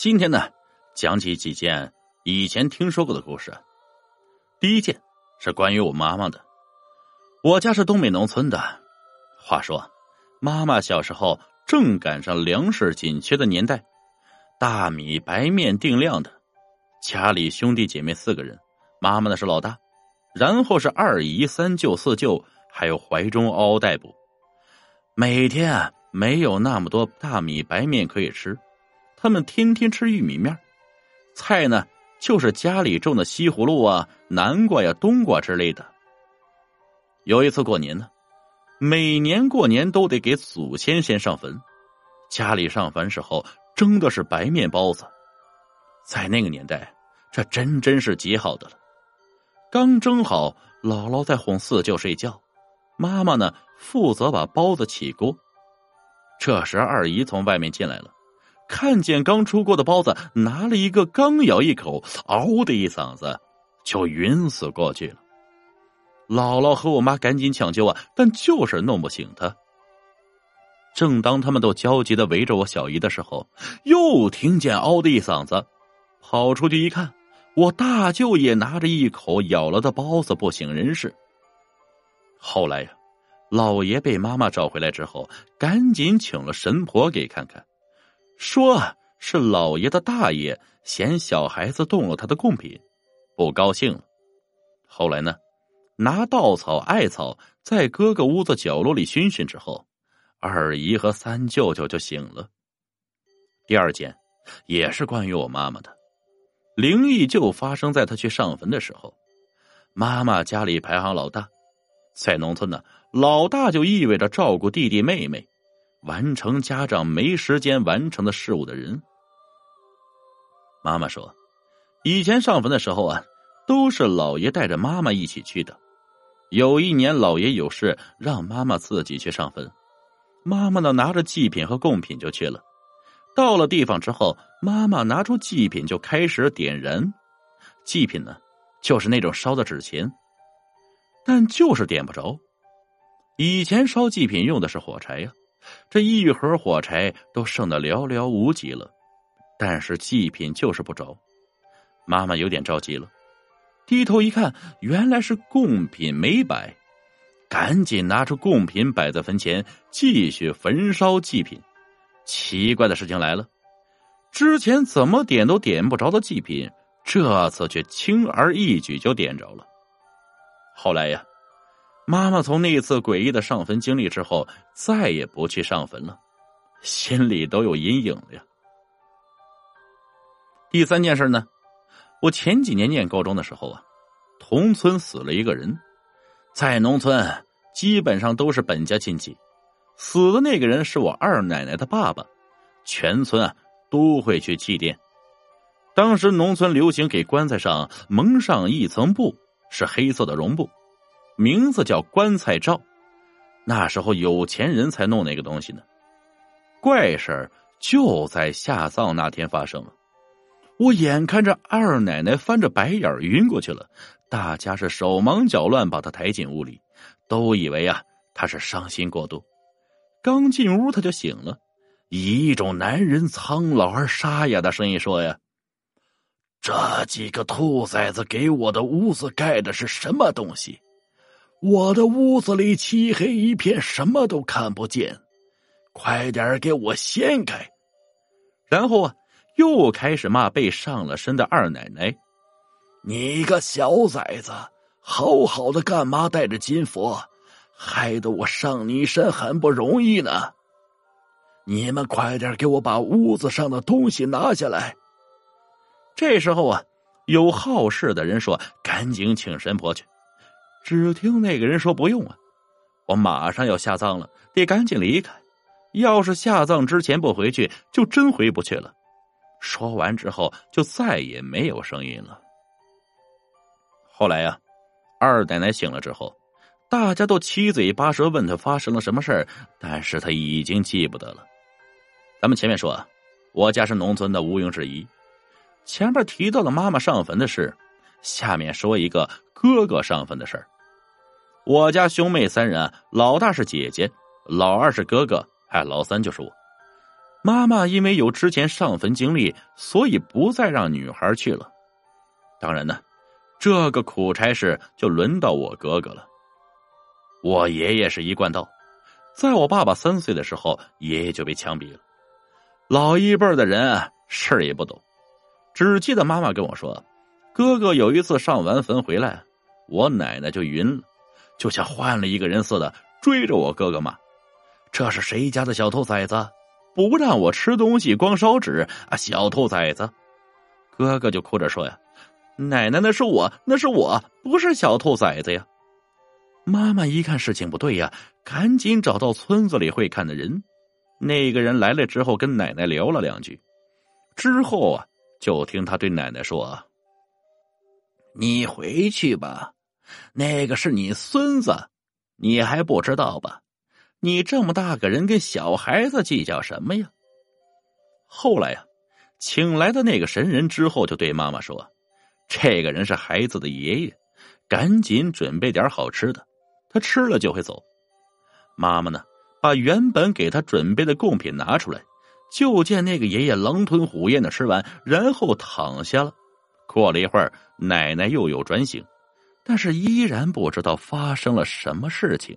今天呢，讲起几件以前听说过的故事。第一件是关于我妈妈的。我家是东北农村的，话说，妈妈小时候正赶上粮食紧缺的年代，大米白面定量的。家里兄弟姐妹四个人，妈妈呢是老大，然后是二姨、三舅、四舅，还有怀中嗷嗷待哺。每天啊，没有那么多大米白面可以吃。他们天天吃玉米面，菜呢就是家里种的西葫芦啊、南瓜呀、冬瓜之类的。有一次过年呢，每年过年都得给祖先先上坟，家里上坟时候蒸的是白面包子，在那个年代，这真真是极好的了。刚蒸好，姥姥在哄四舅睡觉，妈妈呢负责把包子起锅。这时二姨从外面进来了。看见刚出锅的包子，拿了一个，刚咬一口，嗷的一嗓子，就晕死过去了。姥姥和我妈赶紧抢救啊，但就是弄不醒他。正当他们都焦急的围着我小姨的时候，又听见嗷的一嗓子，跑出去一看，我大舅也拿着一口咬了的包子不省人事。后来呀，老爷被妈妈找回来之后，赶紧请了神婆给看看。说是老爷的大爷嫌小孩子动了他的贡品，不高兴了。后来呢，拿稻草、艾草在哥哥屋子角落里熏熏之后，二姨和三舅舅就醒了。第二件也是关于我妈妈的，灵异就发生在她去上坟的时候。妈妈家里排行老大，在农村呢，老大就意味着照顾弟弟妹妹。完成家长没时间完成的事物的人，妈妈说，以前上坟的时候啊，都是老爷带着妈妈一起去的。有一年老爷有事，让妈妈自己去上坟，妈妈呢拿着祭品和贡品就去了。到了地方之后，妈妈拿出祭品就开始点燃。祭品呢，就是那种烧的纸钱，但就是点不着。以前烧祭品用的是火柴呀。这一盒火柴都剩的寥寥无几了，但是祭品就是不着。妈妈有点着急了，低头一看，原来是贡品没摆，赶紧拿出贡品摆在坟前，继续焚烧祭品。奇怪的事情来了，之前怎么点都点不着的祭品，这次却轻而易举就点着了。后来呀。妈妈从那一次诡异的上坟经历之后，再也不去上坟了，心里都有阴影了呀。第三件事呢，我前几年念高中的时候啊，同村死了一个人，在农村基本上都是本家亲戚，死的那个人是我二奶奶的爸爸，全村啊都会去祭奠。当时农村流行给棺材上蒙上一层布，是黑色的绒布。名字叫棺材罩，那时候有钱人才弄那个东西呢。怪事儿就在下葬那天发生了，我眼看着二奶奶翻着白眼晕过去了，大家是手忙脚乱把她抬进屋里，都以为啊她是伤心过度。刚进屋她就醒了，以一种男人苍老而沙哑的声音说：“呀，这几个兔崽子给我的屋子盖的是什么东西？”我的屋子里漆黑一片，什么都看不见，快点给我掀开！然后啊，又开始骂被上了身的二奶奶：“你个小崽子，好好的干嘛带着金佛，害得我上你身很不容易呢！你们快点给我把屋子上的东西拿下来！”这时候啊，有好事的人说：“赶紧请神婆去。”只听那个人说：“不用啊，我马上要下葬了，得赶紧离开。要是下葬之前不回去，就真回不去了。”说完之后，就再也没有声音了。后来呀，二奶奶醒了之后，大家都七嘴八舌问她发生了什么事儿，但是她已经记不得了。咱们前面说，我家是农村的，毋庸置疑。前面提到了妈妈上坟的事。下面说一个哥哥上坟的事儿。我家兄妹三人，老大是姐姐，老二是哥哥，还老三就是我。妈妈因为有之前上坟经历，所以不再让女孩去了。当然呢，这个苦差事就轮到我哥哥了。我爷爷是一贯道，在我爸爸三岁的时候，爷爷就被枪毙了。老一辈的人事儿也不懂，只记得妈妈跟我说，哥哥有一次上完坟回来，我奶奶就晕了，就像换了一个人似的，追着我哥哥骂：“这是谁家的小兔崽子？不让我吃东西，光烧纸啊！小兔崽子！”哥哥就哭着说：“呀，奶奶，那是我，那是我，不是小兔崽子呀。”妈妈一看事情不对呀，赶紧找到村子里会看的人。那个人来了之后，跟奶奶聊了两句，之后啊，就听他对奶奶说：“你回去吧，那个是你孙子，你还不知道吧？你这么大个人，跟小孩子计较什么呀？”后来呀，请来的那个神人之后，就对妈妈说：“这个人是孩子的爷爷，赶紧准备点好吃的。”他吃了就会走。妈妈呢，把原本给他准备的贡品拿出来，就见那个爷爷狼吞虎咽的吃完，然后躺下了。过了一会儿，奶奶又有转醒，但是依然不知道发生了什么事情。